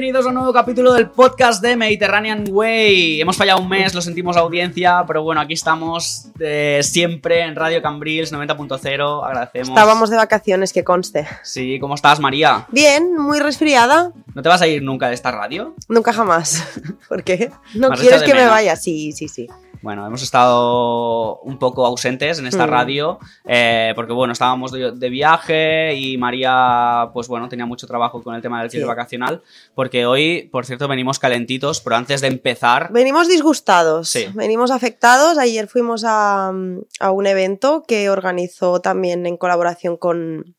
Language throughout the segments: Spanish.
bienvenidos a un nuevo capítulo del podcast de Mediterranean Way. Hemos fallado un mes, lo sentimos audiencia, pero bueno, aquí estamos de siempre en Radio Cambrils 90.0. Agradecemos. Estábamos de vacaciones, que conste. Sí, ¿cómo estás, María? Bien, muy resfriada. ¿No te vas a ir nunca de esta radio? Nunca jamás. ¿Por qué? ¿No ¿Me has quieres que me vaya? Sí, sí, sí. Bueno, hemos estado un poco ausentes en esta Mm. radio eh, porque, bueno, estábamos de, de viaje y María, pues bueno, tenía mucho trabajo con el tema del Sí. vacacional porque hoy, por cierto, venimos calentitos, pero antes de empezar... Venimos disgustados, Sí. venimos afectados. Ayer fuimos a, a un evento que organizó también en colaboración con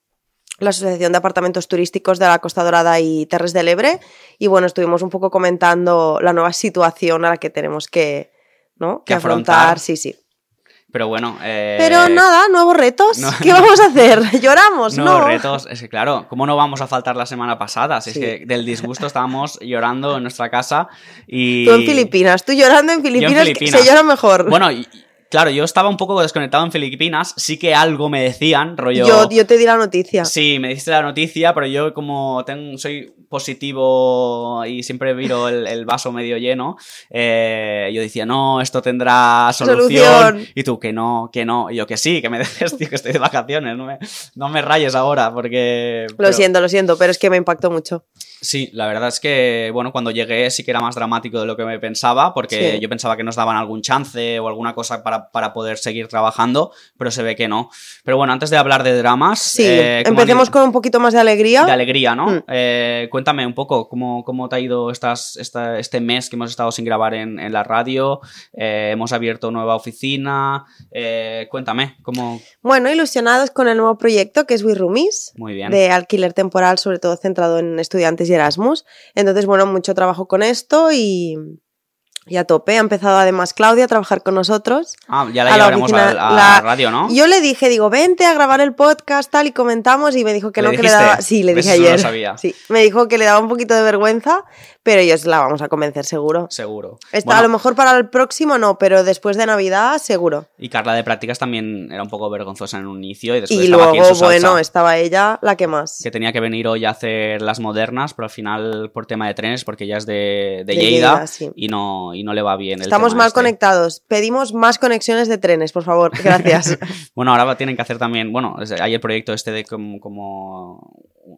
la Asociación de Apartamentos Turísticos de la Costa Dorada y Terres del Ebre. Y bueno, estuvimos un poco comentando la nueva situación a la que tenemos que, ¿no? Que afrontar. afrontar. Sí, sí. Pero bueno... eh, Pero nada, nuevos retos. no- ¿Qué vamos a hacer? ¿Lloramos? Nuevos no. retos, es que claro, ¿cómo no vamos a faltar la semana pasada? Si es que del disgusto estábamos llorando en nuestra casa y... Tú en Filipinas, tú llorando en Filipinas, que Filipinas. se llora mejor. Bueno, y- claro, yo estaba un poco desconectado en Filipinas, sí que algo me decían, rollo... yo, yo te di la noticia. Sí, me diste la noticia, pero yo como tengo, soy positivo y siempre miro el, el vaso medio lleno, eh, yo decía, no, esto tendrá solución. Solución. Y tú, que no, que no. Y yo, que sí, que me dejes, tío, que estoy de vacaciones, no me, no me rayes ahora, porque... Lo pero- siento, lo siento, pero es que me impactó mucho. Sí, la verdad es que, bueno, cuando llegué sí que era más dramático de lo que me pensaba, porque Sí. yo pensaba que nos daban algún chance o alguna cosa para, para poder seguir trabajando, pero se ve que no. Pero bueno, antes de hablar de dramas... Sí, eh, ¿cómo han empecemos con un poquito más de alegría. de alegría, ¿no? Mm. Eh, cuéntame un poco cómo, cómo te ha ido estas, esta- este mes que hemos estado sin grabar en, en la radio. Eh, hemos abierto nueva oficina. Cuéntame, cómo. Bueno, ilusionados con el nuevo proyecto que es We Roomies, Muy bien. de alquiler temporal, sobre todo centrado en estudiantes Erasmus. Entonces, bueno, mucho trabajo con esto y, y a tope. Ha empezado además Claudia a trabajar con nosotros. Ah, ya la a la llevaremos oficina, a, la- la radio, ¿no? Yo le dije, digo, vente a grabar el podcast, tal, y comentamos, y me dijo que ¿Le no, que le dijiste? daba. Sí, le ¿Ves? dije Eso no lo ayer. sabía. Sí, me dijo que le daba un poquito de vergüenza, pero ellos la vamos a convencer seguro. Seguro. Está, Bueno, a lo mejor para el próximo no, pero después de Navidad seguro. Y Carla de prácticas también era un poco vergonzosa en un inicio y después Y estaba aquí en luego, salsa. bueno, estaba ella la que más. que tenía que venir hoy a hacer las modernas, pero al final por tema de trenes, porque ella es de, de De Lleida, Lleida, sí. y, no, y no le va bien. el Estamos mal este. conectados. Pedimos más conexiones de trenes, por favor. Gracias. Bueno, ahora tienen que hacer también, bueno, hay el proyecto este de como, como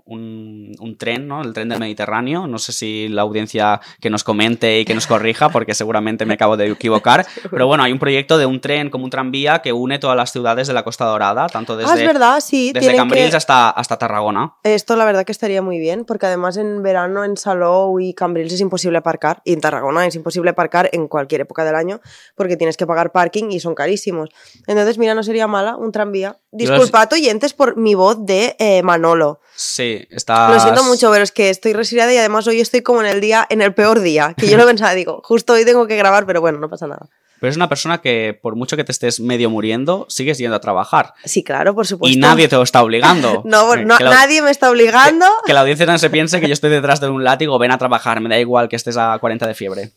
un, un tren, ¿no? El tren del Mediterráneo. No sé si la audiencia que nos comente y que nos corrija, porque seguramente me acabo de equivocar. Pero bueno, hay un proyecto de un tren como un tranvía que une todas las ciudades de la Costa Dorada, tanto ah, es desde, verdad, sí. desde tienen Cambrils que... hasta, hasta Tarragona. Esto la verdad que estaría muy bien, porque además en verano en Salou y Cambrils es imposible aparcar, y en Tarragona es imposible aparcar en cualquier época del año, porque tienes que pagar parking y son carísimos. Entonces, mira, no sería mala un tranvía. Disculpad, oyentes, por mi voz de eh, Manolo. Sí, está. Lo siento mucho, pero es que estoy resfriada y además hoy estoy como en el día, en el peor día, que yo lo pensaba, digo, justo hoy tengo que grabar, pero bueno, no pasa nada. Pero es una persona que, por mucho que te estés medio muriendo, sigues yendo a trabajar. Sí, claro, por supuesto. Y nadie te lo está obligando. No, Eh, no, la- nadie me está obligando. Que la audiencia no se piense que yo estoy detrás de un látigo, ven a trabajar, me da igual que estés a 40 de fiebre.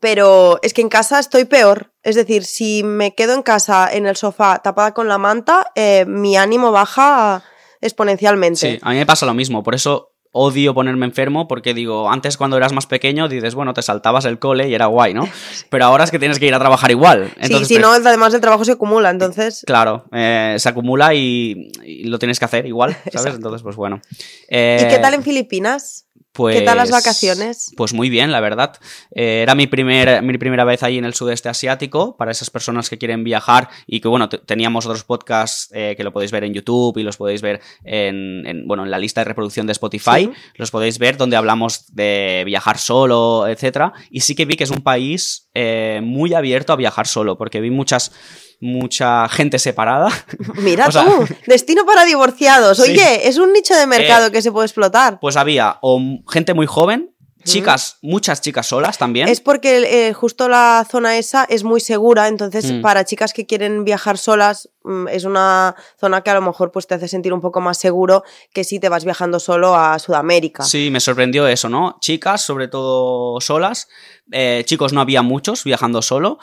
Pero es que en casa estoy peor. Es decir, si me quedo en casa en el sofá tapada con la manta, eh, mi ánimo baja exponencialmente. Sí, a mí me pasa lo mismo, por eso odio ponerme enfermo, porque digo, antes cuando eras más pequeño dices, bueno, te saltabas el cole y era guay, ¿no? Pero ahora es que tienes que ir a trabajar igual. Entonces, sí, si no, además el trabajo se acumula, entonces... Claro, eh, se acumula y, y lo tienes que hacer igual, ¿sabes? Exacto. Entonces, pues bueno. ¿Y Eh, qué tal en Filipinas? Pues, ¿Qué tal las vacaciones? Pues muy bien, la verdad. Eh, era mi, primer, mi primera vez ahí en el sudeste asiático, para esas personas que quieren viajar y que, bueno, te- teníamos otros podcasts eh, que lo podéis ver en YouTube y los podéis ver en, en, bueno, en la lista de reproducción de Spotify. Sí. Los podéis ver donde hablamos de viajar solo, etcétera. Y sí que vi que es un país eh, muy abierto a viajar solo, porque vi muchas mucha gente separada. Mira O sea- tú, destino para divorciados. Sí. Oye, es un nicho de mercado Eh, que se puede explotar. Pues había o gente muy joven, chicas, muchas chicas solas también. Es porque eh, justo la zona esa es muy segura, entonces Mm. para chicas que quieren viajar solas es una zona que a lo mejor pues, te hace sentir un poco más seguro que si te vas viajando solo a Sudamérica. Sí, me sorprendió eso, ¿no? Chicas, sobre todo solas. Eh, chicos no había muchos viajando solo.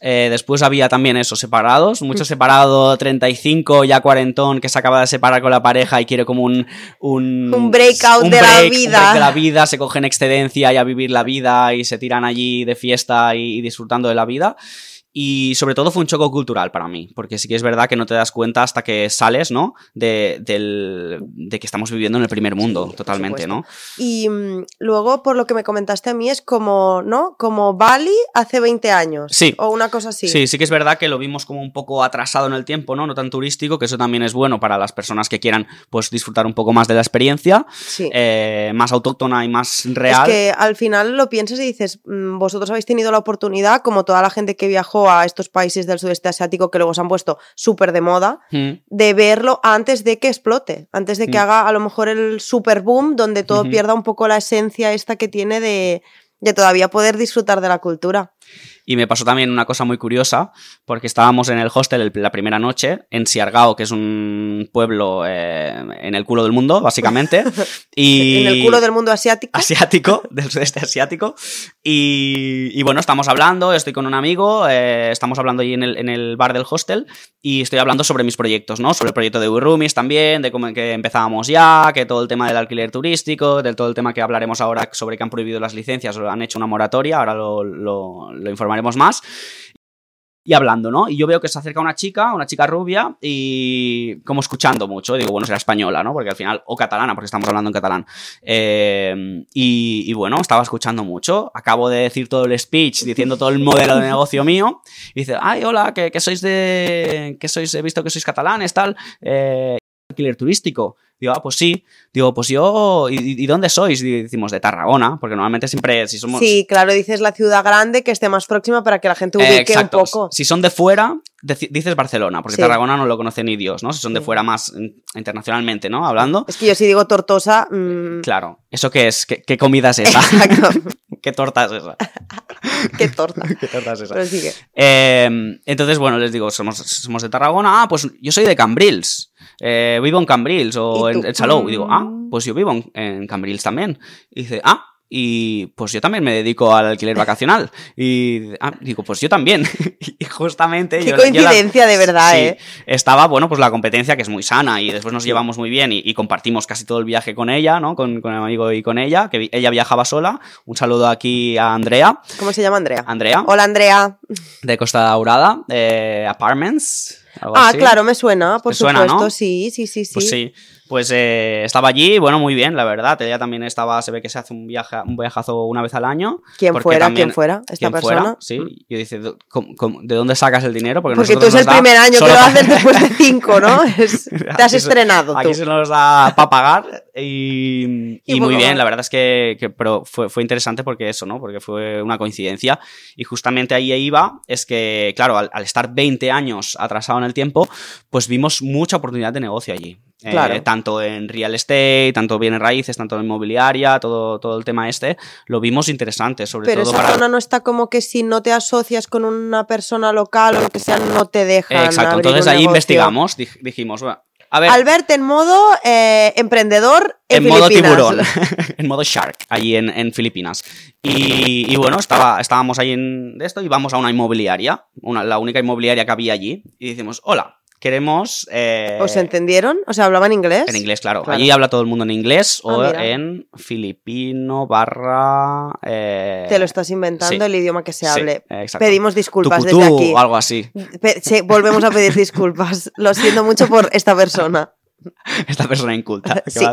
Eh, después había también eso, separados. Muchos separados, 35, ya cuarentón, que se acaba de separar con la pareja y quiere como un... Un, Un breakout un de la break, un vida. break de la vida, se cogen excedencia y a vivir la vida y se tiran allí de fiesta y, y disfrutando de la vida. Y sobre todo fue un choco cultural para mí, porque sí que es verdad que no te das cuenta hasta que sales, ¿no? De, del- de que estamos viviendo en el primer mundo, totalmente. ¿no? Y mm, luego, por lo que me comentaste a mí, es como, ¿no? Como Bali hace 20 años. Sí. O una cosa así. Sí. sí, que es verdad que lo vimos como un poco atrasado en el tiempo, ¿no? No tan turístico, que eso también es bueno para las personas que quieran, pues, disfrutar un poco más de la experiencia, Sí. eh, más autóctona y más Es real. que al final lo piensas y dices, mm, vosotros habéis tenido la oportunidad, como toda la gente que viajó a estos países del sudeste asiático que luego se han puesto súper de moda, Mm. de verlo antes de que explote, antes de que Mm. haga a lo mejor el super boom, donde todo pierda un poco la esencia esta que tiene de, de todavía poder disfrutar de la cultura. Y me pasó también una cosa muy curiosa, porque estábamos en el hostel el- la primera noche, en Siargao, que es un pueblo eh, en el culo del mundo, básicamente. y... En el culo del mundo asiático. asiático, del sudeste asiático. Y, y bueno, estamos hablando, estoy con un amigo, eh, estamos hablando allí en el, en el bar del hostel y estoy hablando sobre mis proyectos, ¿no? Sobre el proyecto de Wirumis también, de cómo que empezábamos ya, que todo el tema del alquiler turístico, del todo el tema que hablaremos ahora sobre que han prohibido las licencias, han hecho una moratoria, ahora lo, lo- lo informaremos más. Y hablando, ¿no? Y yo veo que se acerca una chica, una chica rubia, y como escuchando mucho. Digo, bueno, será española, ¿no? Porque al final, o catalana, porque estamos hablando en catalán. Eh, y, bueno, estaba escuchando mucho. Acabo de decir todo el speech, diciendo todo el modelo de negocio mío. Dice, ay, hola, que, que sois de. que sois, he visto que sois catalanes, tal. Eh, alquiler turístico. Digo, ah, pues sí. Digo, pues yo. ¿Y, y dónde sois? Y decimos, de Tarragona, porque normalmente siempre, si somos. Sí, claro, dices la ciudad grande que esté más próxima para que la gente ubique Eh, exacto. un poco. Si son de fuera, dices Barcelona, porque Sí. Tarragona no lo conoce ni Dios, ¿no? Si son de Sí. fuera más internacionalmente, ¿no? Hablando. Es que yo si digo tortosa, mm, Claro. ¿Eso qué es? ¿Qué, qué comida es esa? ¿Qué torta es esa? qué torta. ¿Qué torta es esa? Pero sigue. Eh, entonces, bueno, les digo, somos, somos de Tarragona. Ah, pues yo soy de Cambrils. Eh, vivo en Cambrils o ¿Y en, en Salou. Y digo, ah, Mm. pues yo vivo en, en Cambrils también. Y dice, ah, y pues yo también me dedico al alquiler vacacional. Y ah, digo, pues yo también. y justamente. Qué yo- yo la- coincidencia, de verdad, Sí, ¿eh? Estaba, bueno, pues la competencia que es muy sana y después nos llevamos muy bien y, y compartimos casi todo el viaje con ella, ¿no? Con, con el amigo y con ella, que ella viajaba sola. Un saludo aquí a Andrea. ¿Cómo se llama Andrea? Andrea, Hola Andrea. de Costa Daurada, eh, Apartments. Ah, así. claro, me suena, por ¿Te suena, supuesto. no? Sí, sí, sí, sí. Pues sí, pues eh, estaba allí, bueno, muy bien, la verdad. Ella también estaba, se ve que se hace un viaje, un viajazo una vez al año. ¿Quién fuera? también- ¿Quién fuera? Esta ¿Quién persona. fuera? Sí, yo dice, ¿cómo- cómo- ¿de dónde sacas el dinero? Porque, Porque tú es el da primer año que lo haces después de cinco, ¿no? Es- te has estrenado Aquí tú. se nos da para pagar y, y Y muy bien, más. la verdad es que, que- pero fue, fue interesante porque eso, ¿no? Porque fue una coincidencia y justamente ahí iba, es que, claro, al, al estar 20 años atrasado en el tiempo, pues vimos mucha oportunidad de negocio allí. Eh, tanto en real estate, tanto bienes raíces, tanto en inmobiliaria, todo, todo el tema este, lo vimos interesante, sobre Pero todo esa para... zona no está como que si no te asocias con una persona local o lo que sea, no te dejan. Eh, Exacto, abrir entonces un ahí negocio. investigamos, dij- dijimos, bueno, a ver, Albert en modo eh, emprendedor en, en modo tiburón, en modo shark, allí en, en Filipinas. Y, y bueno, estaba, estábamos ahí en esto y vamos a una inmobiliaria, una, la única inmobiliaria que había allí, y decimos, hola, queremos... eh, ¿Os entendieron? O sea, ¿hablaban inglés? en inglés, claro. Claro. Allí habla todo el mundo en inglés o Ah, mira. en filipino barra... eh, Te lo estás inventando sí. el idioma que se sí, hable. exacto. Pedimos disculpas Tucutú desde aquí. o algo así. Pe- sí, volvemos a pedir disculpas. Lo siento mucho por esta persona. Esta persona inculta. Sí.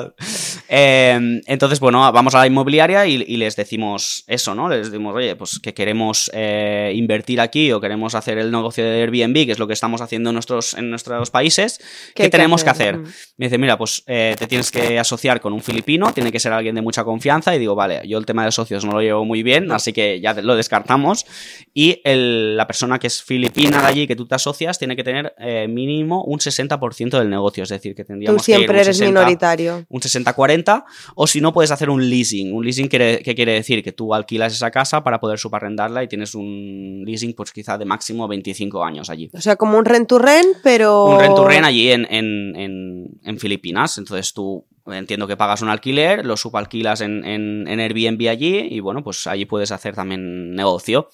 Eh, entonces, bueno, vamos a la inmobiliaria y, y les decimos eso, ¿no? Les decimos, oye, pues que queremos eh, invertir aquí o queremos hacer el negocio de Airbnb, que es lo que estamos haciendo en nuestros, en nuestros países. ¿Qué, tenemos que hacer? hacer? Me dice, mira, pues eh, te tienes que asociar con un filipino, tiene que ser alguien de mucha confianza. Y digo, vale, yo el tema de socios no lo llevo muy bien, así que ya lo descartamos. Y el- la persona que es filipina de allí, que tú te asocias, tiene que tener eh, mínimo un 60% del negocio, es decir, que tendría Tú siempre que eres 60, minoritario. un 60-40, o si no, puedes hacer un leasing. Un leasing quiere, ¿qué quiere decir? Que tú alquilas esa casa para poder subarrendarla y tienes un leasing, pues quizá de máximo 25 años allí. O sea, como un rent to rent, pero... Un rent to rent allí en, en, en, en Filipinas. Entonces tú entiendo que pagas un alquiler, lo subalquilas en, en, en Airbnb allí y bueno, pues allí puedes hacer también negocio.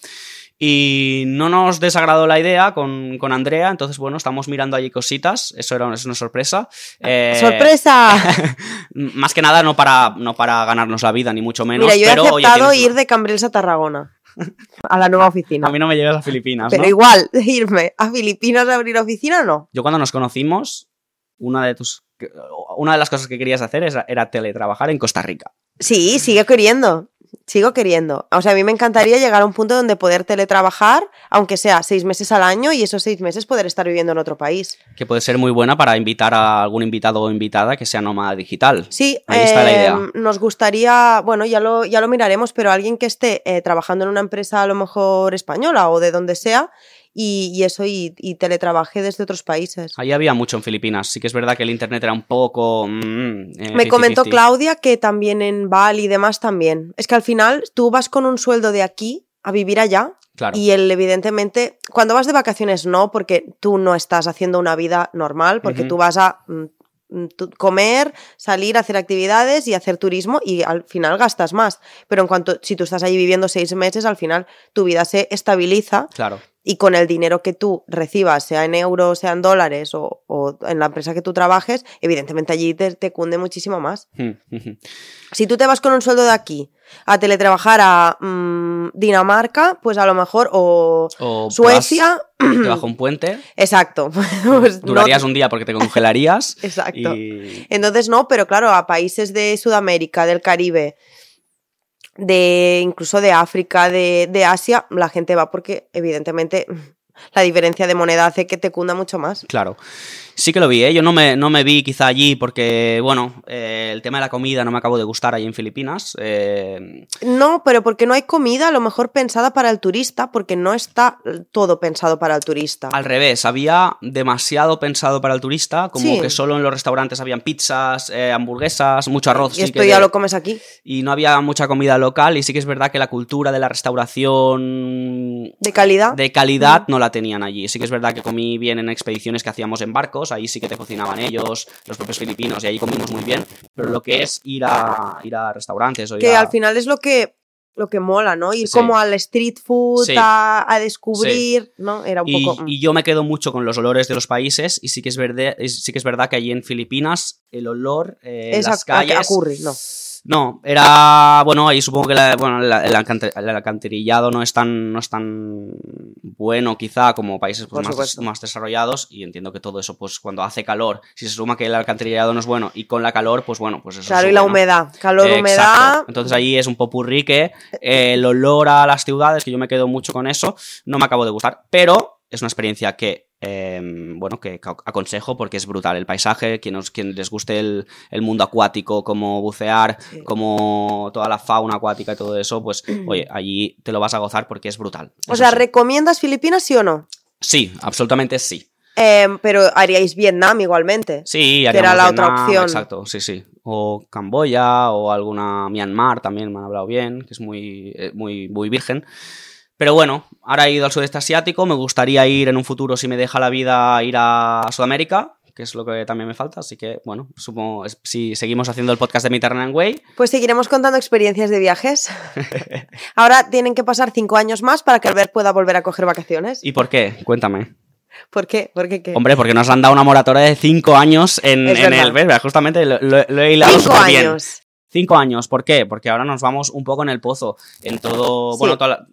Y no nos desagradó la idea con, con Andrea, entonces bueno, estamos mirando allí cositas, eso era es una sorpresa. Eh, ¡Sorpresa! más que nada no para, no para ganarnos la vida, ni mucho menos. Mira, yo he pero, oye, aceptado tienes ir una- de Cambrils a Tarragona. A la nueva oficina. A mí no me llegas a Filipinas, Pero ¿no? igual, irme a Filipinas a abrir oficina, no. Yo cuando nos conocimos, una de tus... Una de las cosas que querías hacer era, era teletrabajar en Costa Rica. Sí, sigo queriendo. Sigo queriendo. O sea, a mí me encantaría llegar a un punto donde poder teletrabajar, aunque sea seis meses al año, y esos seis meses poder estar viviendo en otro país. que puede ser muy buena para invitar a algún invitado o invitada que sea nómada digital. Sí, Ahí está la idea. nos gustaría, bueno, ya lo, ya lo miraremos, pero alguien que esté eh, trabajando en una empresa a lo mejor española o de donde sea, y, y eso, y, y teletrabaje desde otros países. Ahí había mucho en Filipinas. Sí que es verdad que el internet era un poco. mm, eh, Me comentó 50-50. Claudia que también en Bali y demás también. Es que al final tú vas con un sueldo de aquí a vivir allá Claro. y él evidentemente, cuando vas de vacaciones no, porque tú no estás haciendo una vida normal, porque tú vas a mm, mm, comer, salir, hacer actividades y hacer turismo y al final gastas más. Pero en cuanto, si tú estás allí viviendo seis meses, al final tu vida se estabiliza Claro. Y con el dinero que tú recibas, sea en euros, sea en dólares o, o en la empresa que tú trabajes, evidentemente allí te, te cunde muchísimo más. Si tú te vas con un sueldo de aquí a teletrabajar a mm, Dinamarca, pues a lo mejor, o O Suecia, debajo un puente, exacto. Pues no- durarías un día porque te congelarías. Exacto. Y Entonces no, pero claro, a países de Sudamérica, del Caribe, de incluso de África, de, de Asia, la gente va porque evidentemente la diferencia de moneda hace que te cunda mucho más. claro. Sí que lo vi, ¿eh? Yo no me, no me vi quizá allí porque, bueno, eh, el tema de la comida no me acabó de gustar allí en Filipinas. Eh, No, pero porque no hay comida a lo mejor pensada para el turista, porque no está todo pensado para el turista. Al revés, había demasiado pensado para el turista, como Sí. que solo en los restaurantes habían pizzas, eh, hamburguesas, mucho arroz. y esto que ya lo comes aquí. y no había mucha comida local y sí que es verdad que la cultura de la restauración De calidad. de calidad no la tenían allí. Sí que es verdad que comí bien en expediciones que hacíamos en barcos, ahí sí que te cocinaban ellos, los propios filipinos, y ahí comimos muy bien, pero lo que es ir a, ir a restaurantes o ir que a- al final es lo que lo que mola, ¿no? Ir Sí. como al street food, Sí. a, a descubrir, ¿no? Era un Y, poco... mm. y yo me quedo mucho con los olores de los países y sí que es, verde, sí que es verdad que allí en Filipinas el olor, eh, es a- las a- a calles... curry, no. No, era. Bueno, ahí supongo que la- bueno, la- el, alcantarillado no es tan, no es tan bueno, quizá, como países pues, más, desarrollados. Y entiendo que todo eso, pues cuando hace calor, si se suma que el alcantarillado no es bueno y con la calor, pues bueno, pues eso. Claro, y la ¿no? humedad. Calor, humedad. Entonces ahí es un popurrí que eh, el olor a las ciudades, que yo me quedo mucho con eso, no me acabo de gustar. Pero es una experiencia que, eh, bueno, que ac- aconsejo porque es brutal. El paisaje, quien, os- quien les guste el, el mundo acuático, como bucear, Sí. como toda la fauna acuática y todo eso, pues oye, allí te lo vas a gozar porque es brutal. O sea, sí. ¿recomiendas Filipinas, sí o no? Sí, absolutamente sí. Eh, pero haríais Vietnam igualmente. Sí, Que era la otra opción. Exacto, sí, sí. O Camboya o alguna Myanmar también me han hablado bien, que es muy, eh, muy, muy virgen. Pero bueno, ahora he ido al sudeste asiático, me gustaría ir en un futuro, si me deja la vida, ir a Sudamérica, que es lo que también me falta. Así que, bueno, supongo, si seguimos haciendo el podcast de Mediterranean Way, Pues seguiremos contando experiencias de viajes. Ahora tienen que pasar cinco años más para que Albert pueda volver a coger vacaciones. ¿y por qué? Cuéntame. ¿Por qué? ¿Por qué qué? Hombre, porque nos han dado una moratoria de cinco años en, en el... ¿ves? Justamente lo, lo- lo he hilado cinco bien. años. Cinco años, ¿por qué? Porque ahora nos vamos un poco en el pozo, en todo, Sí. bueno, toda la-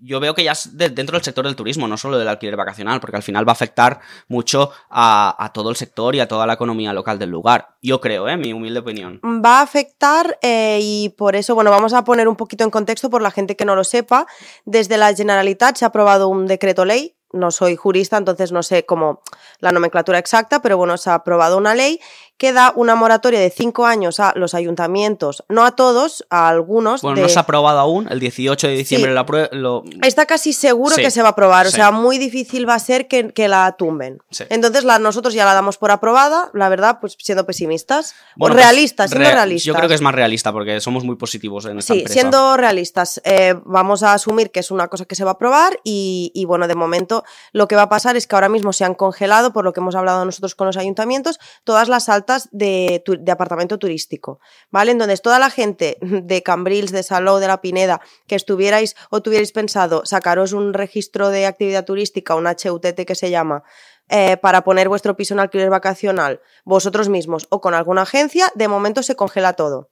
yo veo que ya es de- dentro del sector del turismo, no solo del alquiler vacacional, porque al final va a afectar mucho a, a todo el sector y a toda la economía local del lugar. Yo creo, ¿eh? Mi humilde opinión. va a afectar eh, y por eso, bueno, vamos a poner un poquito en contexto por la gente que no lo sepa. Desde la Generalitat se ha aprobado un decreto ley. No soy jurista, entonces no sé cómo la nomenclatura exacta, pero bueno, se ha aprobado una ley que da una moratoria de cinco años a los ayuntamientos, no a todos, a algunos. Bueno, de- no se ha aprobado aún. El 18 de diciembre Sí. la aprueba- lo... Está casi seguro Sí, que se va a aprobar, o sí. sea, muy difícil va a ser que, que la tumben. Entonces la, nosotros ya la damos por aprobada, la verdad, pues siendo pesimistas. Bueno, o pues, realistas, siendo rea- realistas. Yo creo que es más realista porque somos muy positivos en esta Sí, empresa. siendo realistas, eh, vamos a asumir que es una cosa que se va a aprobar y, y, bueno, de momento lo que va a pasar es que ahora mismo se han congelado, por lo que hemos hablado nosotros con los ayuntamientos, todas las altas de, apartamento turístico, ¿vale? Entonces, toda la gente de Cambrils, de Salou, de La Pineda, que estuvierais o tuvierais pensado sacaros un registro de actividad turística, un HUTT que se llama, eh, para poner vuestro piso en alquiler vacacional, vosotros mismos o con alguna agencia, de momento se congela todo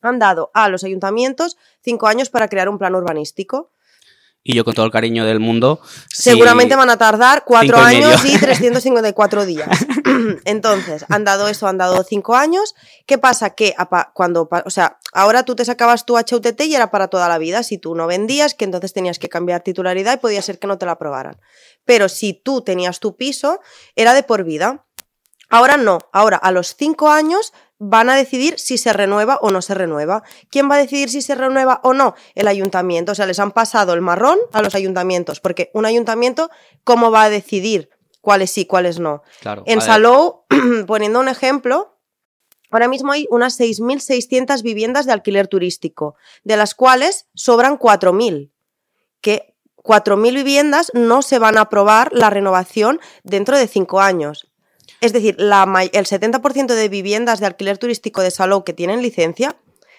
han dado a los ayuntamientos cinco años para crear un plan urbanístico. Y yo con todo el cariño del mundo... Seguramente van a tardar cuatro y años y 354 días. Entonces, han dado eso, han dado cinco años. ¿Qué pasa? Que cuando, o sea, ahora tú te sacabas tu HUTT y era para toda la vida. Si tú no vendías, que entonces tenías que cambiar titularidad y podía ser que no te la aprobaran. Pero si tú tenías tu piso, era de por vida. Ahora no, ahora a los cinco años van a decidir si se renueva o no se renueva. ¿Quién va a decidir si se renueva o no? El ayuntamiento. O sea, les han pasado el marrón a los ayuntamientos, porque un ayuntamiento, ¿cómo va a decidir cuáles sí, cuáles no? Claro, En Salou, poniendo un ejemplo, ahora mismo hay unas 6.600 viviendas de alquiler turístico, de las cuales sobran 4.000, que 4.000 viviendas no se van a aprobar la renovación dentro de cinco años. Es decir, la el 70% de viviendas de alquiler turístico de Salou que tienen licencia,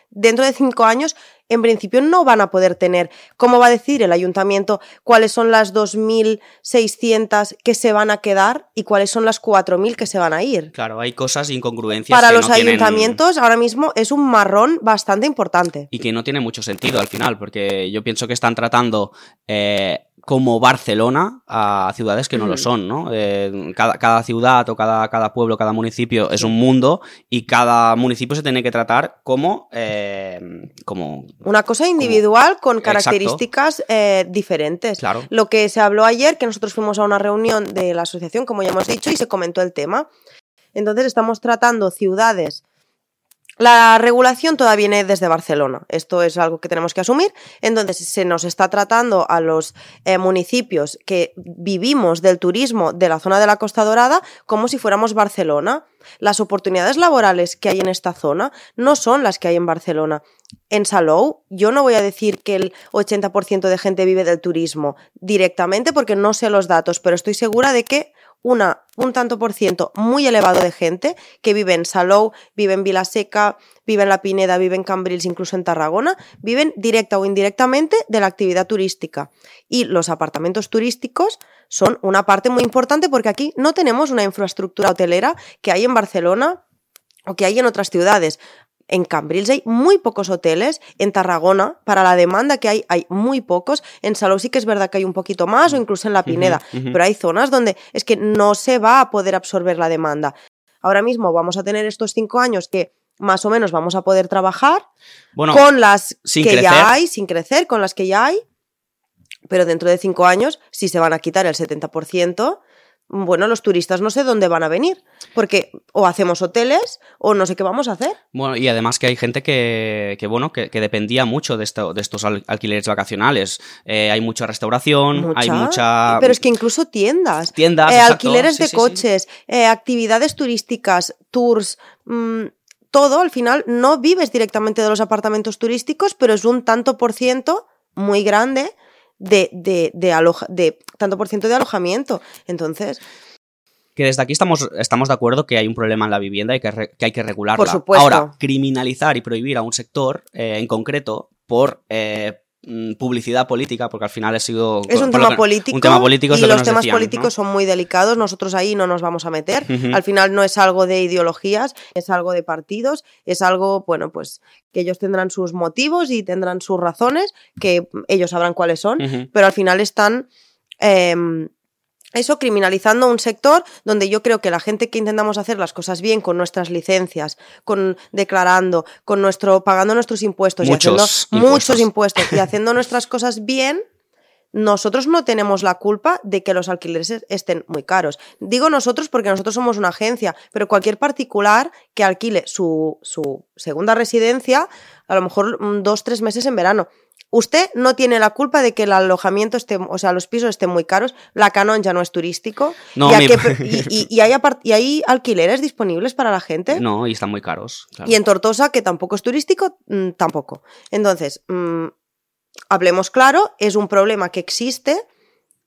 dentro de cinco años, en principio no van a poder tener. ¿Cómo va a decir el ayuntamiento cuáles son las 2.600 que se van a quedar y cuáles son las 4.000 que se van a ir? Claro, hay cosas, incongruencias Para que los no tienen- ayuntamientos ahora mismo es un marrón bastante importante. y que no tiene mucho sentido al final, porque yo pienso que están tratando eh, como Barcelona a ciudades que no lo Ujú. son, ¿no? Eh, cada, cada ciudad o cada, cada pueblo, cada municipio es un mundo y cada municipio se tiene que tratar como... eh, como Una cosa individual con características eh, diferentes. claro. Lo que se habló ayer, que nosotros fuimos a una reunión de la asociación, como ya hemos dicho, y se comentó el tema. Entonces estamos tratando ciudades. La regulación toda viene desde Barcelona. Esto es algo que tenemos que asumir. Entonces se nos está tratando a los eh, municipios que vivimos del turismo de la zona de la Costa Dorada como si fuéramos Barcelona. Las oportunidades laborales que hay en esta zona no son las que hay en Barcelona. En Salou, yo no voy a decir que el 80% de gente vive del turismo directamente porque no sé los datos, pero estoy segura de que una, un tanto por ciento muy elevado de gente que vive en Salou, vive en Vilaseca, vive en La Pineda, vive en Cambrils, incluso en Tarragona, viven directa o indirectamente de la actividad turística. Y los apartamentos turísticos son una parte muy importante porque aquí no tenemos una infraestructura hotelera que hay en Barcelona o que hay en otras ciudades. En Cambrils hay muy pocos hoteles, en Tarragona, para la demanda que hay, hay muy pocos, en Salou sí que es verdad que hay un poquito más, o incluso en La Pineda, pero hay zonas donde es que no se va a poder absorber la demanda. Ahora mismo vamos a tener estos cinco años que más o menos vamos a poder trabajar Bueno, con las que crecer. ya hay, sin crecer, con las que ya hay, pero dentro de cinco años, si se van a quitar el 70%, bueno, los turistas no sé dónde van a venir, porque o hacemos hoteles o no sé qué vamos a hacer. Bueno, y además que hay gente que, que, bueno, que, que dependía mucho de, esto, de estos al- alquileres vacacionales. Eh, hay mucha restauración, hay mucha... Pero es que incluso tiendas, Tiendas, eh, alquileres Sí, de sí, sí. coches, eh, actividades turísticas, tours, mm, todo al final no vives directamente de los apartamentos turísticos, pero es un tanto por ciento muy grande de, de, de, aloja- de tanto por ciento de alojamiento. Entonces, Que desde aquí estamos, estamos de acuerdo que hay un problema en la vivienda y que, re- que hay que regularla. Por supuesto. Ahora, criminalizar y prohibir a un sector eh, en concreto por eh, publicidad política, porque al final ha sido... es un tema que- político. Un tema político es y lo los temas decían, ¿no? políticos son muy delicados. Nosotros ahí no nos vamos a meter. Al final no es algo de ideologías, es algo de partidos, es algo, bueno, pues que ellos tendrán sus motivos y tendrán sus razones, que ellos sabrán cuáles son, pero al final están em, eso criminalizando un sector donde yo creo que la gente que intentamos hacer las cosas bien con nuestras licencias, con declarando, con nuestro pagando nuestros impuestos Muchos y haciendo impuestos. muchos impuestos y haciendo nuestras cosas bien, nosotros no tenemos la culpa de que los alquileres estén muy caros. Digo nosotros porque nosotros somos una agencia, pero cualquier particular que alquile su, su segunda residencia, a lo mejor mm, dos, tres meses en verano. Usted no tiene la culpa de que el alojamiento esté, o sea, los pisos estén muy caros, la Canon ya no es turístico, No, y, mi- que- y- hay apart- y hay alquileres disponibles para la gente. No, y están muy caros. claro. Y en Tortosa, que tampoco es turístico, mm, tampoco. Entonces, mm, hablemos claro, es un problema que existe,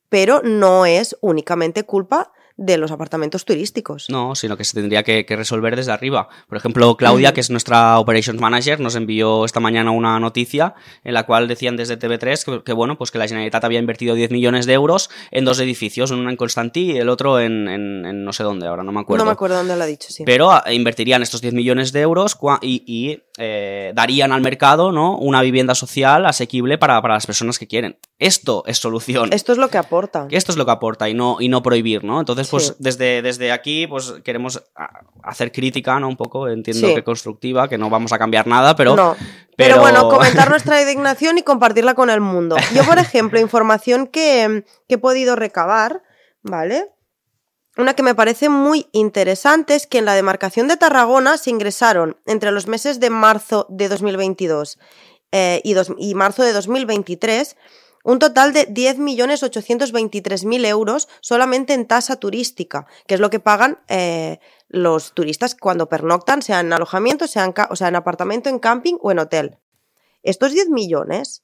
pero no es únicamente culpa de los apartamentos turísticos. No, sino que se tendría que, que resolver desde arriba. Por ejemplo, Claudia, Mm. que es nuestra Operations Manager, nos envió esta mañana una noticia en la cual decían desde TV3 que, que, bueno, pues que la Generalitat había invertido 10 millones de euros en dos edificios, uno en Constantí y el otro en, en- en no sé dónde, ahora no me acuerdo. No me acuerdo dónde lo ha dicho, sí. Pero ah, invertirían estos 10 millones de euros y, y, eh, darían al mercado ¿no? una vivienda social asequible para, para las personas que quieren. Esto es solución. Esto es lo que aporta. Esto es lo que aporta y no, y no prohibir, ¿no? Entonces, pues Sí. desde, desde aquí, pues queremos a- hacer crítica, ¿no? Un poco, entiendo Sí. que constructiva, que no vamos a cambiar nada, pero... no. Pero, pero- bueno, comentar nuestra indignación y compartirla con el mundo. Yo, por ejemplo, información que, que he podido recabar, ¿vale? Una que me parece muy interesante es que en la demarcación de Tarragona se ingresaron entre los meses de marzo de 2022 eh, y, dos- y marzo de 2023 un total de 10.823.000 euros solamente en tasa turística, que es lo que pagan eh, los turistas cuando pernoctan, sea en alojamiento, sea en, o sea, en apartamento, en camping o en hotel. Estos 10 millones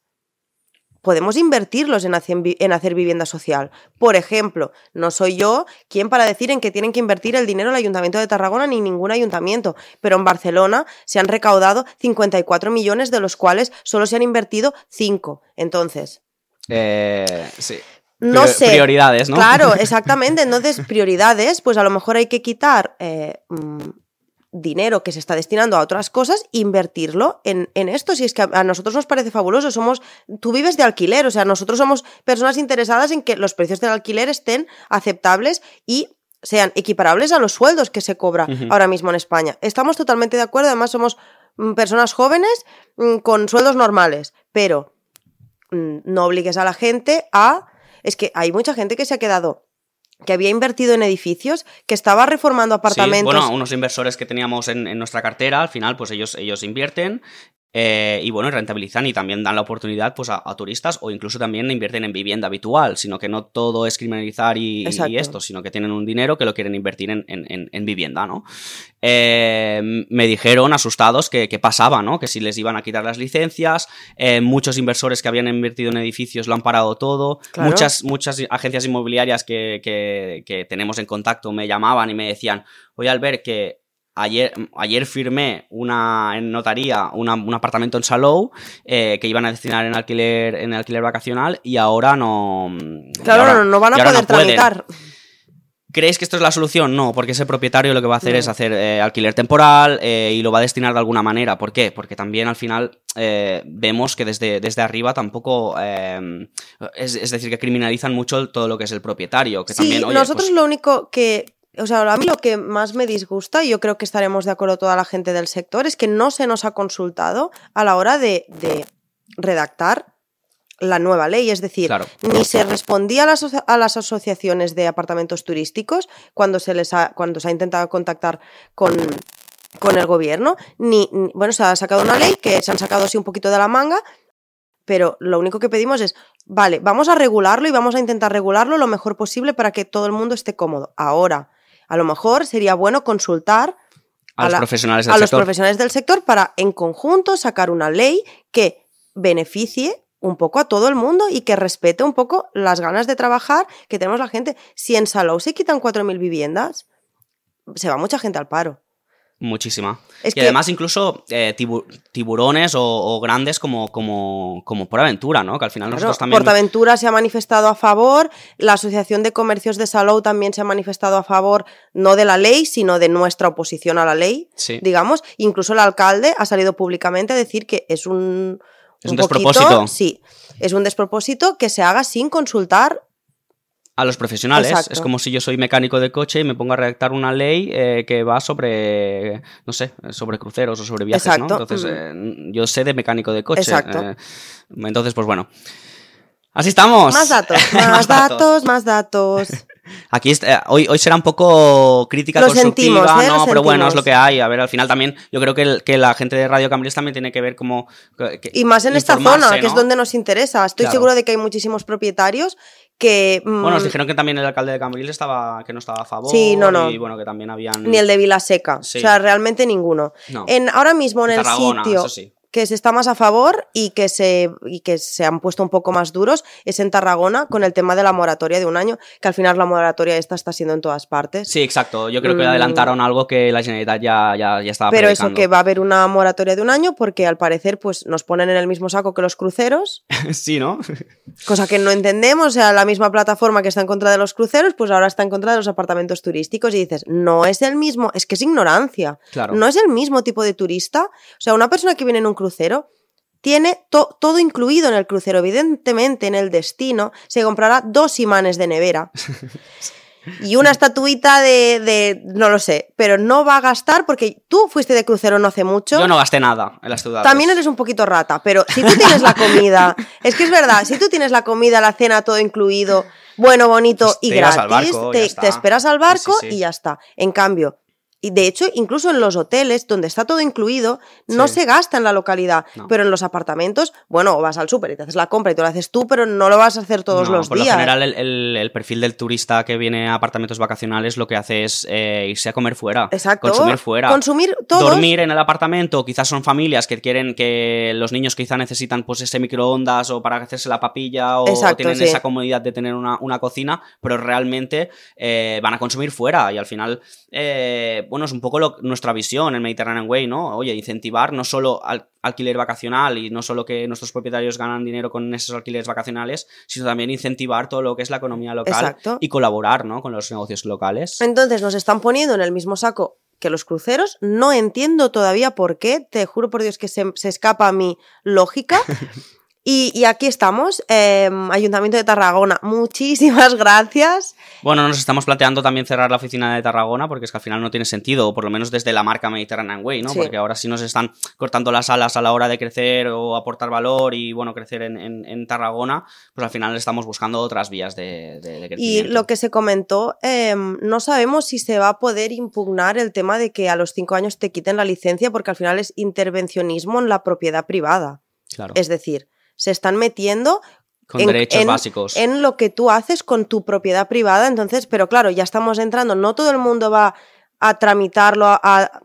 podemos invertirlos en hacer, en hacer vivienda social. Por ejemplo, no soy yo quien para decir en que tienen que invertir el dinero el Ayuntamiento de Tarragona ni ningún ayuntamiento, pero en Barcelona se han recaudado 54 millones, de los cuales solo se han invertido 5. Entonces, eh, sí. no sé. Prioridades, ¿no? Claro, exactamente. Entonces, prioridades, pues a lo mejor hay que quitar eh, mm, dinero que se está destinando a otras cosas e invertirlo en, en esto. Si es que a, nosotros nos parece fabuloso, somos, tú vives de alquiler, o sea, nosotros somos personas interesadas en que los precios del alquiler estén aceptables y sean equiparables a los sueldos que se cobra ahora mismo en España. Estamos totalmente de acuerdo, además somos mm, personas jóvenes mm, con sueldos normales, pero no obligues a la gente a... Es que hay mucha gente que se ha quedado, que había invertido en edificios, que estaba reformando Sí, apartamentos. bueno, unos inversores que teníamos en, en nuestra cartera, al final, pues ellos, ellos invierten eh, y bueno, rentabilizan y también dan la oportunidad pues, a, a turistas o incluso también invierten en vivienda habitual, sino que no todo es criminalizar y, esto, sino que tienen un dinero que lo quieren invertir en, en- en- en vivienda, ¿no? Eh, me dijeron asustados que, que pasaba, ¿no? Que si les iban a quitar las licencias, eh, muchos inversores que habían invertido en edificios lo han parado todo, Claro. muchas, muchas agencias inmobiliarias que, que- que tenemos en contacto me llamaban y me decían, oye Albert, que ayer, ayer firmé una, en notaría una- un apartamento en Salou eh, que iban a destinar en alquiler, en alquiler vacacional y ahora no... Claro, ahora- no, no van a poder pueden. tramitar. ¿Creéis que esto es la solución? No, porque ese propietario lo que va a hacer No. es hacer eh, alquiler temporal eh, y lo va a destinar de alguna manera. ¿Por qué? Porque también al final eh, vemos que desde, desde arriba tampoco... es, es decir, que criminalizan mucho todo lo que es el propietario. Que Sí, también, oye, nosotros pues- lo único que. O sea, a mí lo que más me disgusta, y yo creo que estaremos de acuerdo toda la gente del sector, es que no se nos ha consultado a la hora de, de redactar la nueva ley. Es decir, Claro. ni se respondía a las, aso- a las asociaciones de apartamentos turísticos cuando se les ha, cuando se ha intentado contactar con, con el gobierno, ni, ni- bueno, se ha sacado una ley que se han sacado así un poquito de la manga, pero lo único que pedimos es, vale, vamos a regularlo y vamos a intentar regularlo lo mejor posible para que todo el mundo esté cómodo. Ahora, a lo mejor sería bueno consultar a los la- profesionales del a los sector. profesionales del sector para en conjunto sacar una ley que beneficie un poco a todo el mundo y que respete un poco las ganas de trabajar que tenemos la gente. Si en Salou se quitan 4.000 viviendas, se va mucha gente al paro. Muchísima. Es y que- además incluso eh, tibu- tiburones o, o grandes como, como, como por aventura, ¿no? Que al final Claro, nosotros también... Portaventura se ha manifestado a favor, la Asociación de Comercios de Salou también se ha manifestado a favor, no de la ley, sino de nuestra oposición a la ley, Sí. digamos. Incluso el alcalde ha salido públicamente a decir que es un... Es un poquito- despropósito. Sí, es un despropósito que se haga sin consultar. A los profesionales. Exacto. Es como si yo soy mecánico de coche y me pongo a redactar una ley eh, que va sobre, no sé, sobre cruceros o sobre viajes, Exacto. ¿no? Entonces, Mm. eh, yo sé de mecánico de coche. Exacto. eh, entonces, pues bueno. Así estamos. Más datos, más, datos, más datos. Aquí eh, hoy, hoy será un poco crítica Lo constructiva, sentimos, ¿eh? no, Lo pero bueno, es lo que hay. A ver, al final también yo creo que, el- que la gente de Radio Cambrils también tiene que ver como... que- Y más en esta zona, que es donde nos interesa. Estoy Claro. segura de que hay muchísimos propietarios que... mm, Bueno, nos dijeron que también el alcalde de Cambrils estaba, que no estaba a favor. Sí, no, no. Y bueno, que también habían... Ni el de Vilaseca. Sí. O sea, realmente ninguno. No. En, ahora mismo en, En el Tarragona, sitio eso sí. Que se está más a favor y que, se, y que se han puesto un poco más duros es en Tarragona con el tema de la moratoria de un año, que al final la moratoria esta está siendo en todas partes. Sí, exacto. Yo creo que Mm. adelantaron algo que la Generalitat ya, ya, ya estaba Pero eso predicando. que va a haber una moratoria de un año porque al parecer pues nos ponen en el mismo saco que los cruceros, sí, ¿no? cosa que no entendemos, o sea, la misma plataforma que está en contra de los cruceros, pues ahora está en contra de los apartamentos turísticos y dices, no es el mismo, es que es ignorancia. Claro. No es el mismo tipo de turista. O sea, una persona que viene en un crucero tiene to- todo incluido en el crucero. Evidentemente, en el destino se comprará dos imanes de nevera. Y una estatuita de, de- no lo sé, pero no va a gastar porque tú fuiste de crucero no hace mucho. Yo no gasté nada en las ciudades. También eres un poquito rata, pero si tú tienes la comida, es que es verdad, si tú tienes la comida, la cena, todo incluido, bueno, bonito Pues y gratis, barco, te, esperas al barco Sí, sí, sí. y ya está. En cambio, y de hecho, incluso en los hoteles donde está todo incluido, no Sí. se gasta en la localidad, No. pero en los apartamentos, bueno, vas al súper y te haces la compra y te lo haces tú, pero no lo vas a hacer todos No, los por días. lo general, el, el- el perfil del turista que viene a apartamentos vacacionales lo que hace es eh, irse a comer fuera. Exacto. Consumir fuera. Consumir todos. Dormir en el apartamento, quizás son familias que quieren que los niños quizá necesitan pues ese microondas o para hacerse la papilla o, Exacto, tienen sí. esa comodidad de tener una, una cocina, pero realmente eh, van a consumir fuera y al final, eh, bueno, es un poco lo- nuestra visión en Mediterranean Way, ¿no? Oye, incentivar no solo al alquiler vacacional y no solo que nuestros propietarios ganan dinero con esos alquileres vacacionales, sino también incentivar todo lo que es la economía local Exacto. y colaborar, ¿no? Con los negocios locales. Entonces nos están poniendo en el mismo saco que los cruceros. No entiendo todavía por qué. Te juro por Dios que se, se escapa a mi lógica. Y, y aquí estamos, eh, Ayuntamiento de Tarragona. Muchísimas gracias. Bueno, nos estamos planteando también cerrar la oficina de Tarragona porque es que al final no tiene sentido, o por lo menos desde la marca Mediterranean Way, ¿no? Sí. Porque ahora sí nos están cortando las alas a la hora de crecer o aportar valor y, bueno, crecer en, en- en Tarragona, pues al final estamos buscando otras vías de, de- de Y lo que se comentó, eh, no sabemos si se va a poder impugnar el tema de que a los cinco años te quiten la licencia porque al final es intervencionismo en la propiedad privada. Claro, Es decir, se están metiendo con en- derechos en- básicos. en lo que tú haces con tu propiedad privada. Entonces, pero claro, ya estamos entrando, no todo el mundo va a tramitarlo, a, a-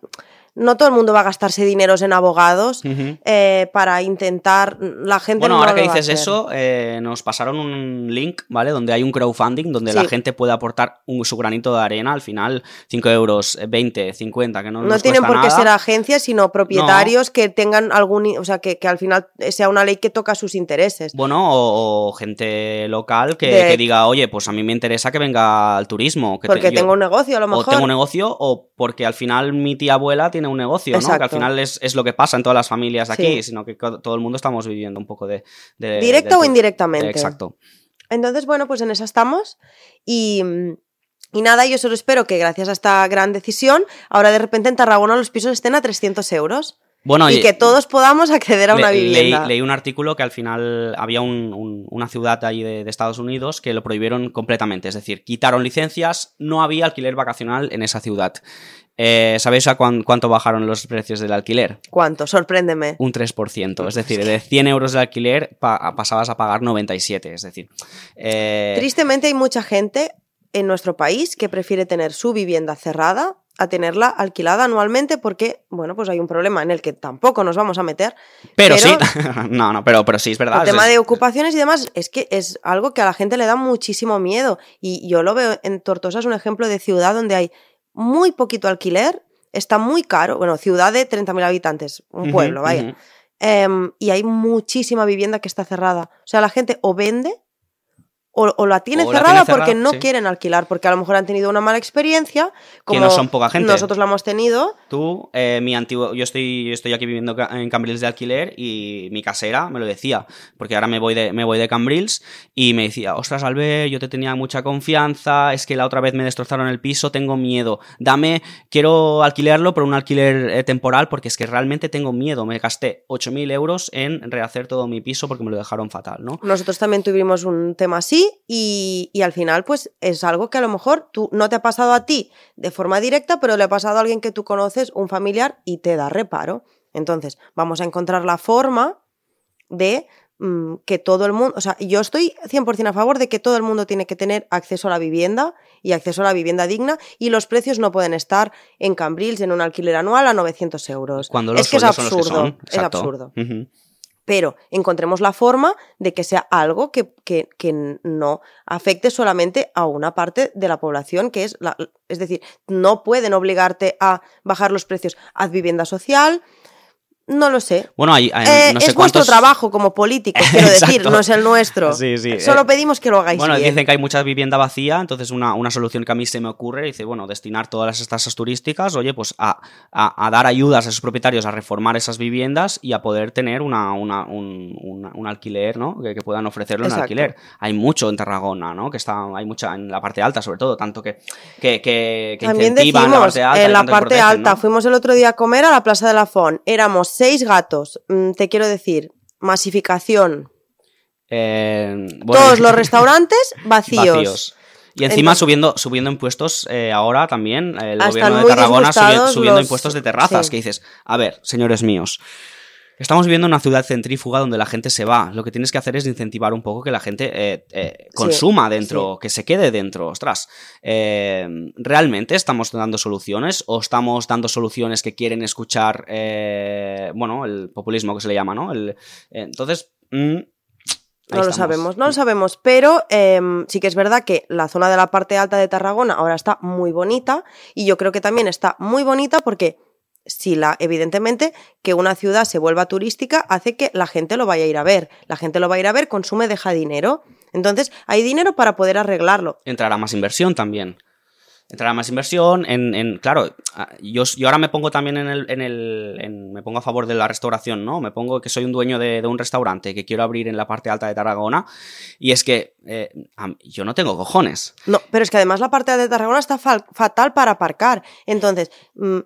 no todo el mundo va a gastarse dineros en abogados eh, para intentar, la gente Bueno, no ahora lo que dices eso, eh, nos pasaron un link, ¿vale? Donde hay un crowdfunding, donde la gente puede aportar un, su granito de arena, al final 5 euros, eh, 20, 50, que no No nos tienen por qué nada. ser agencias, sino propietarios que tengan algún, o sea, que, que al final sea una ley que toca sus intereses. Bueno, o, o gente local que, De- que diga, oye, pues a mí me interesa que venga al turismo. Que te- Porque yo- tengo un negocio, a lo O mejor. tengo un negocio, o porque al final mi tía abuela tiene un negocio, ¿no? Que al final es, es lo que pasa en todas las familias de aquí, Sí. sino que todo el mundo estamos viviendo un poco de... de- Directa del o indirectamente. Exacto. Entonces, bueno, pues en esa estamos. Y, y nada, yo solo espero que gracias a esta gran decisión, ahora de repente en Tarragona los pisos estén a 300 euros. Bueno, y que todos podamos acceder a una vivienda. Leí, leí un artículo que al final había un- un- una ciudad ahí de, de Estados Unidos que lo prohibieron completamente, es decir, quitaron licencias, no había alquiler vacacional en esa ciudad. Eh, ¿Sabéis a cuán- cuánto bajaron los precios del alquiler? ¿Cuánto? Sorpréndeme. Un 3%, es decir, de 100 euros de alquiler pa- pasabas a pagar 97, es decir... eh, Tristemente hay mucha gente en nuestro país que prefiere tener su vivienda cerrada a tenerla alquilada anualmente porque, bueno, pues hay un problema en el que tampoco nos vamos a meter. pero, pero- sí, no, no, pero, pero sí, es verdad. El tema de ocupaciones y demás es que es algo que a la gente le da muchísimo miedo. Y yo lo veo en Tortosa, es un ejemplo de ciudad donde hay muy poquito alquiler, está muy caro. Bueno, ciudad de 30.000 habitantes, un pueblo, vaya. Em, y hay muchísima vivienda que está cerrada. O sea, la gente o vende o, o la tiene O la cerrada tiene porque cerrada, no sí. quieren alquilar, porque a lo mejor han tenido una mala experiencia, como no son poca gente. nosotros la hemos tenido. Tú, eh, mi antiguo, yo estoy, yo estoy aquí viviendo en Cambrils de alquiler y mi casera me lo decía, porque ahora me voy de, me voy de Cambrils y me decía, ostras, Albert, yo te tenía mucha confianza, es que la otra vez me destrozaron el piso, tengo miedo, dame, quiero alquilarlo, pero un alquiler eh, temporal, porque es que realmente tengo miedo, me gasté 8.000 euros en rehacer todo mi piso porque me lo dejaron fatal, ¿no? Nosotros también tuvimos un tema así y, y al final pues es algo que a lo mejor tú no te ha pasado a ti de forma directa, pero le ha pasado a alguien que tú conoces, un familiar, y te da reparo. Entonces, vamos a encontrar la forma de mm, que todo el mundo, o sea, yo estoy 100% a favor de que todo el mundo tiene que tener acceso a la vivienda y acceso a la vivienda digna y los precios no pueden estar en Cambrils en un alquiler anual a 900 euros. Cuando los es que es sueldos son los que absurdo, son. es absurdo. Pero encontremos la forma de que sea algo que, que- que no afecte solamente a una parte de la población, que es la, es decir, no pueden obligarte a bajar los precios. Haz vivienda social, no lo sé. Bueno, hay, hay- Eh, no sé es vuestro cuántos- trabajo como políticos, quiero decir, no es el nuestro. Sí, sí, Solo eh, pedimos que lo hagáis Bueno, bien. dicen que hay mucha vivienda vacía, entonces una, una solución que a mí se me ocurre, dice, bueno, destinar todas las tasas turísticas, oye, pues a, a- a dar ayudas a esos propietarios a reformar esas viviendas y a poder tener una, una- un, un alquiler, ¿no? Que, que puedan ofrecerlo en alquiler. Hay mucho en Tarragona, ¿no? Que está, hay mucha en la parte alta, sobre todo, tanto que, que, que, que También incentivan decimos, la parte alta. en la parte protegen, alta, ¿no? fuimos el otro día a comer a la Plaza de la Fon. Éramos seis gatos. Mm, te quiero decir, masificación. Eh, bueno, Todos los restaurantes vacíos. vacíos. Y encima Entonces- subiendo, subiendo impuestos eh, ahora también, el Ah, gobierno de Tarragona subi- subiendo los- impuestos de terrazas, sí. que dices, a ver, señores míos, estamos viviendo en una ciudad centrífuga donde la gente se va, lo que tienes que hacer es incentivar un poco que la gente eh, eh, consuma dentro, que se quede dentro, ostras, eh, ¿realmente estamos dando soluciones o estamos dando soluciones que quieren escuchar, bueno, el populismo que se le llama, ¿no? El- entonces... mm, No lo sabemos, no lo sabemos, pero em, sí que es verdad que la zona de la parte alta de Tarragona ahora está muy bonita y yo creo que también está muy bonita porque si la, evidentemente, que una ciudad se vuelva turística hace que la gente lo vaya a ir a ver. La gente lo va a ir a ver, consume, deja dinero. Entonces, hay dinero para poder arreglarlo. entrará más inversión también. Entrará más inversión en, en- claro, ah, yo, yo ahora me pongo también en el, en el en- me pongo a favor de la restauración, ¿no? Me pongo que soy un dueño de, de un restaurante que quiero abrir en la parte alta de Tarragona y es que eh, yo no tengo cojones. No, pero es que además la parte de Tarragona está fatal para aparcar. Entonces, mm,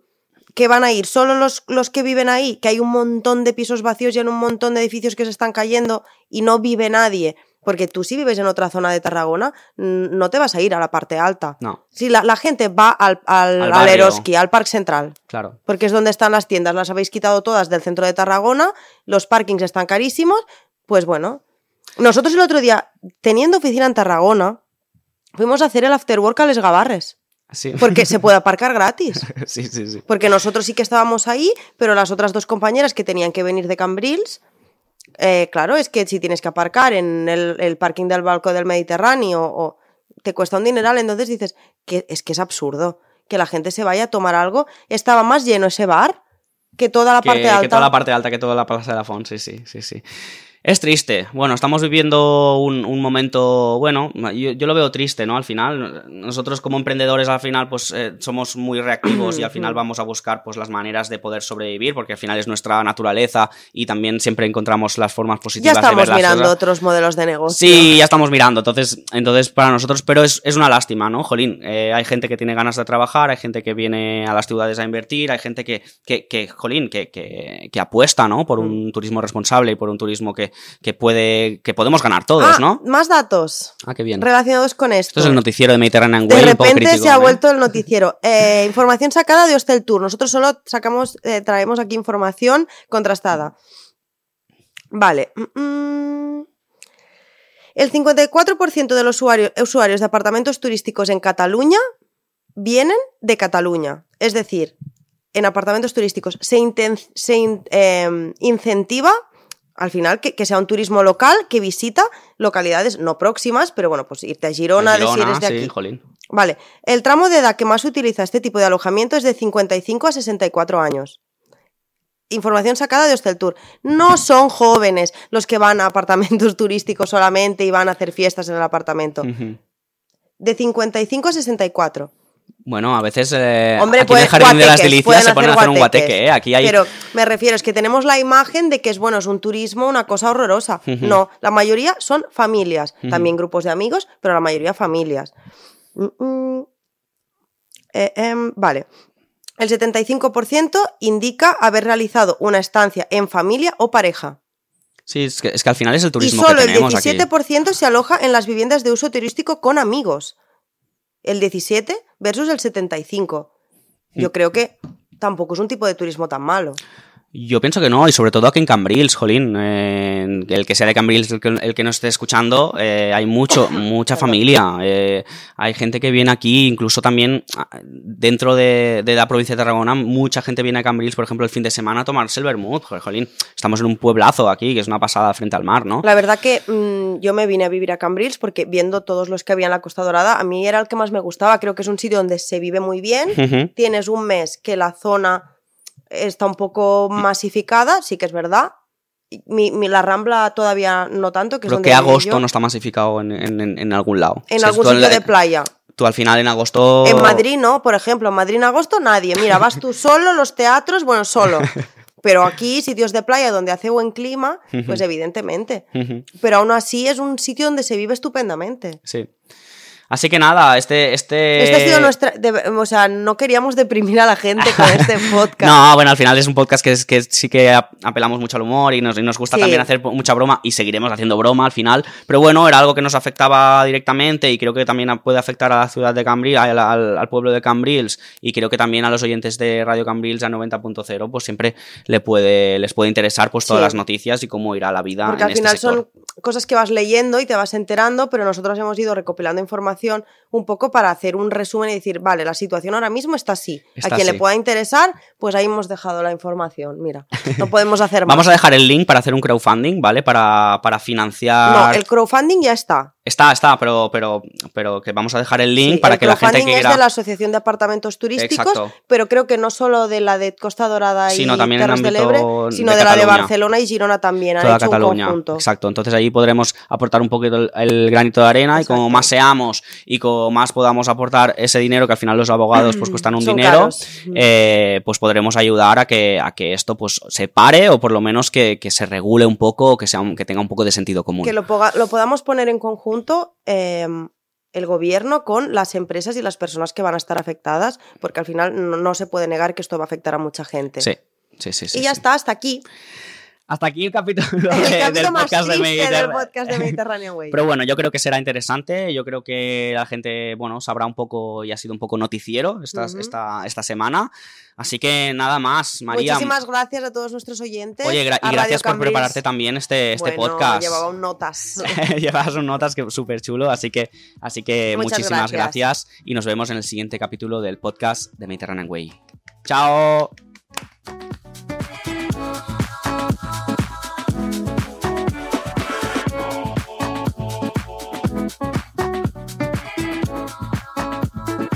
¿qué van a ir? ¿Solo los, los que viven ahí? Que hay un montón de pisos vacíos y en un montón de edificios que se están cayendo y no vive nadie. Porque tú si vives en otra zona de Tarragona, no te vas a ir a la parte alta. No, Si la, la gente va al, al, Al al. Eroski, al Parque Central, claro. porque es donde están las tiendas, las habéis quitado todas del centro de Tarragona, los parkings están carísimos, pues bueno. Nosotros el otro día, teniendo oficina en Tarragona, fuimos a hacer el afterwork a Les Gavarres, Sí. porque se puede aparcar gratis. sí, sí, sí. Porque nosotros sí que estábamos ahí, pero las otras dos compañeras que tenían que venir de Cambrils, eh, claro, es que si tienes que aparcar en el, el parking del Balcón del Mediterráneo o te cuesta un dineral, entonces dices que es que es absurdo que la gente se vaya a tomar algo. Estaba más lleno ese bar que toda la que, parte que alta. toda la parte alta, que toda la plaza de la Font, sí, sí, sí, sí. Es triste. Bueno, estamos viviendo un, un momento, bueno, yo, yo lo veo triste, ¿no? Al final, nosotros como emprendedores al final pues eh, somos muy reactivos y al final vamos a buscar pues las maneras de poder sobrevivir porque al final es nuestra naturaleza y también siempre encontramos las formas ya positivas de ver estamos las mirando cosas. otros modelos de negocio. Sí, ya estamos mirando. Entonces, entonces para nosotros, pero es, es una lástima, ¿no? Jolín, eh, hay gente que tiene ganas de trabajar, hay gente que viene a las ciudades a invertir, hay gente que, que, que jolín, que, que, que apuesta, ¿no? Por Mm. un turismo responsable y por un turismo que, que puede, que podemos ganar todos, Ah, ¿no? Más datos Ah, qué bien. relacionados con esto. Esto es el noticiero de Mediterranean De Way, poco repente crítico, se ha ¿eh? vuelto el noticiero. Eh, información sacada de Hostel Tour. Nosotros solo sacamos, eh, traemos aquí información contrastada. Vale. mm, mm. El 54% de los usuarios, usuarios de apartamentos turísticos en Cataluña vienen de Cataluña. Es decir, en apartamentos turísticos se, inten- se in- eh, incentiva al final que, que sea un turismo local que visita localidades no próximas, pero bueno, pues irte a Girona, de si Girona, eres de sí, aquí. jolín. Vale, el tramo de edad que más utiliza este tipo de alojamiento es de 55 a 64 años. información sacada de Hostel Tour. No son jóvenes los que van a apartamentos turísticos solamente y van a hacer fiestas en el apartamento. De 55 a 64. Bueno, a veces eh, Hombre, aquí en el Jardín de las Delicias se ponen a hacer un guateque, ¿eh? Aquí hay... Pero me refiero, es que tenemos la imagen de que es bueno, es un turismo, una cosa horrorosa. No, la mayoría son familias, también grupos de amigos, pero la mayoría familias. Mm, mm. Eh, em, vale. El 75% indica haber realizado una estancia en familia o pareja. Sí, es que, es que al final es el Y turismo solo que el tenemos aquí. 17% se aloja en las viviendas de uso turístico con amigos. El 17 versus el 75. Mm. Yo creo que tampoco es un tipo de turismo tan malo. Yo pienso que no, y sobre todo aquí en Cambrils, jolín. eh, el que sea de Cambrils, el que, el que nos esté escuchando, eh, hay mucho, mucha familia. eh, hay gente que viene aquí, incluso también ah, dentro de, de la provincia de Tarragona, mucha gente viene a Cambrils, por ejemplo, el fin de semana a tomarse el vermut. Jolín, estamos en un pueblazo aquí, que es una pasada frente al mar, ¿no? La verdad que mm, yo me vine a vivir a Cambrils porque viendo todos los que había en la Costa Dorada, a mí era el que más me gustaba. Creo que es un sitio donde se vive muy bien. Tienes un mes que la zona está un poco masificada, sí que es verdad. Mi, mi- la Rambla todavía no tanto, que es Creo donde que agosto yo. no está masificado en, en- algún lado. En O sea, algún sitio la- de playa. Tú al final en agosto... En Madrid no, por ejemplo, en Madrid en agosto nadie. Mira, vas tú solo, los teatros, bueno, solo. Pero aquí, sitios de playa donde hace buen clima, pues evidentemente. Pero aún así es un sitio donde se vive estupendamente. Sí. Así que nada, este... Este, Este ha sido nuestra. de- o sea, no queríamos deprimir a la gente con este podcast. No, bueno, al final es un podcast que, es, que sí que ap- apelamos mucho al humor y nos, y nos gusta Sí. también hacer mucha broma y seguiremos haciendo broma al final. Pero bueno, era algo que nos afectaba directamente y creo que también puede afectar a la ciudad de Cambrils, al, al- al pueblo de Cambrils y creo que también a los oyentes de Radio Cambrils a 90.0, pues siempre le puede, les puede interesar pues todas Sí. las noticias y cómo irá la vida Porque en al este final sector. son cosas que vas leyendo y te vas enterando, pero nosotros hemos ido recopilando información un poco para hacer un resumen y decir, vale, la situación ahora mismo está así. Está a quien así. le pueda interesar, pues ahí hemos dejado la información. Mira, no podemos hacer más. Vamos a dejar el link para hacer un crowdfunding, ¿vale? Para, para financiar... No, el crowdfunding ya está. Está, está, pero, pero, pero que vamos a dejar el link Sí, para el que la gente que es quiera... de la Asociación de Apartamentos Turísticos, Exacto. pero creo que no solo de la de Costa Dorada y Sino también en Terres del Ebre, sino de de, la de. Barcelona y Girona también. Han toda hecho Cataluña. un conjunto. Exacto. Entonces ahí podremos aportar un poquito el, el granito de arena y como más seamos y como más podamos aportar ese dinero que al final los abogados pues cuestan un Son dinero, eh, pues podremos ayudar a que, a que esto pues se pare o por lo menos que, que se regule un poco o que, sea un- que tenga un poco de sentido común. que lo podamos poner en conjunto eh, el gobierno con las empresas y las personas que van a estar afectadas, porque al final no, no se puede negar que esto va a afectar a mucha gente. Sí, sí, sí. sí, y ya sí. está, hasta aquí. Hasta aquí el capítulo, El de- capítulo del podcast de del Mediterráneo. podcast de Mediterranean Way. Pero bueno, yo creo que será interesante. Yo creo que la gente, bueno, sabrá un poco y ha sido un poco noticiero esta, esta, esta semana. Así que nada más, María. Muchísimas gracias a todos nuestros oyentes. Oye, gra- y gracias por prepararte también este, este Bueno, podcast. Llevaba un notas. Llevas un notas que súper chulo, así que, así que Muchas muchísimas gracias. gracias. y nos vemos en el siguiente capítulo del podcast de Mediterranean Way. ¡Chao!